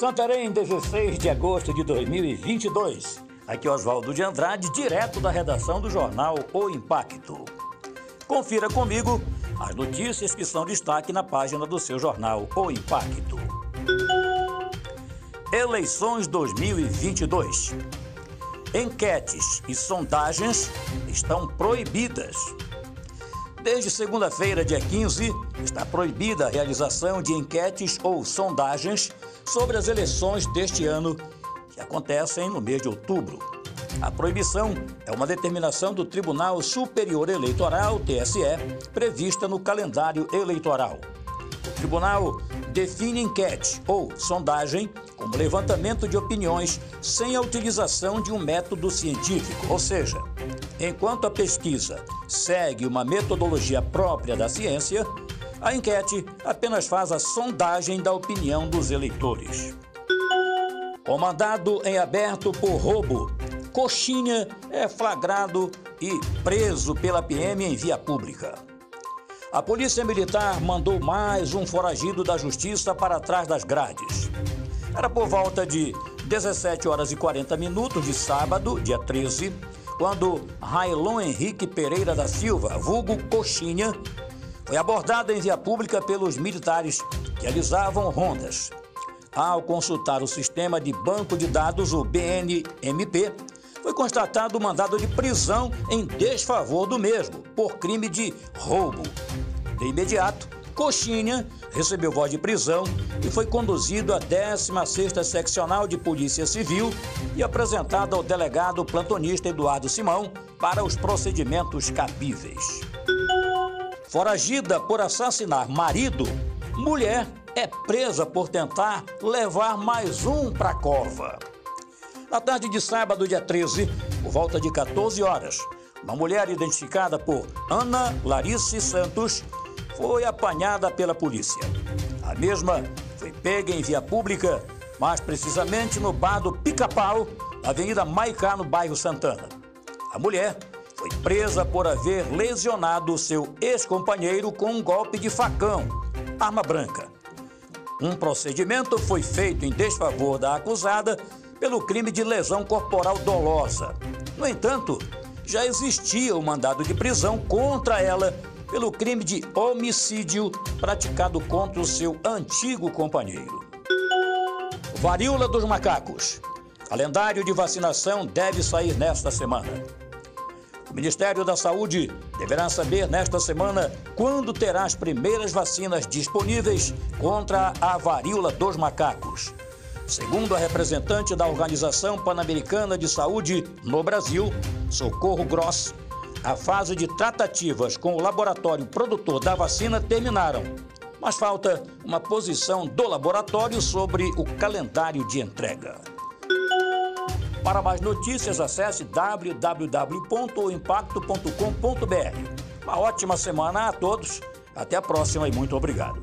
Santarém, 16 de agosto de 2022. Aqui é Oswaldo de Andrade, direto da redação do jornal O Impacto. Confira comigo as notícias que são destaque na página do seu jornal O Impacto. Eleições 2022. Enquetes e sondagens estão proibidas. Desde segunda-feira, dia 15, está proibida a realização de enquetes ou sondagens sobre as eleições deste ano, que acontecem no mês de outubro. A proibição é uma determinação do Tribunal Superior Eleitoral, TSE, prevista no calendário eleitoral. O tribunal define enquete ou sondagem como levantamento de opiniões sem a utilização de um método científico, ou seja, enquanto a pesquisa segue uma metodologia própria da ciência, a enquete apenas faz a sondagem da opinião dos eleitores. Comandado em aberto por roubo, Coxinha é flagrado e preso pela PM em via pública. A Polícia Militar mandou mais um foragido da Justiça para trás das grades. Era por volta de 17 horas e 40 minutos de sábado, dia 13, quando Railon Henrique Pereira da Silva, vulgo Coxinha, foi abordado em via pública pelos militares que alisavam rondas. Ao consultar o sistema de banco de dados, o BNMP, foi constatado o mandado de prisão em desfavor do mesmo, por crime de roubo. De imediato, Coxinha recebeu voz de prisão e foi conduzido à 16ª Seccional de Polícia Civil e apresentado ao delegado plantonista Eduardo Simão para os procedimentos cabíveis. Foragida por assassinar marido, mulher é presa por tentar levar mais um para a cova. Na tarde de sábado, dia 13, por volta de 14 horas, uma mulher identificada por Ana Larice Santos foi apanhada pela polícia. A mesma foi pega em via pública, mais precisamente no bar do Pica-Pau, na Avenida Maicá, no bairro Santana. A mulher foi presa por haver lesionado seu ex-companheiro com um golpe de facão, arma branca. Um procedimento foi feito em desfavor da acusada pelo crime de lesão corporal dolosa. No entanto, já existia o um mandado de prisão contra ela pelo crime de homicídio praticado contra o seu antigo companheiro. Varíola dos macacos. Calendário de vacinação deve sair nesta semana. O Ministério da Saúde deverá saber nesta semana quando terá as primeiras vacinas disponíveis contra a varíola dos macacos. Segundo a representante da Organização Pan-Americana de Saúde no Brasil, Socorro Gross, a fase de tratativas com o laboratório produtor da vacina terminaram, mas falta uma posição do laboratório sobre o calendário de entrega. Para mais notícias, acesse www.impacto.com.br. Uma ótima semana a todos. Até a próxima e muito obrigado.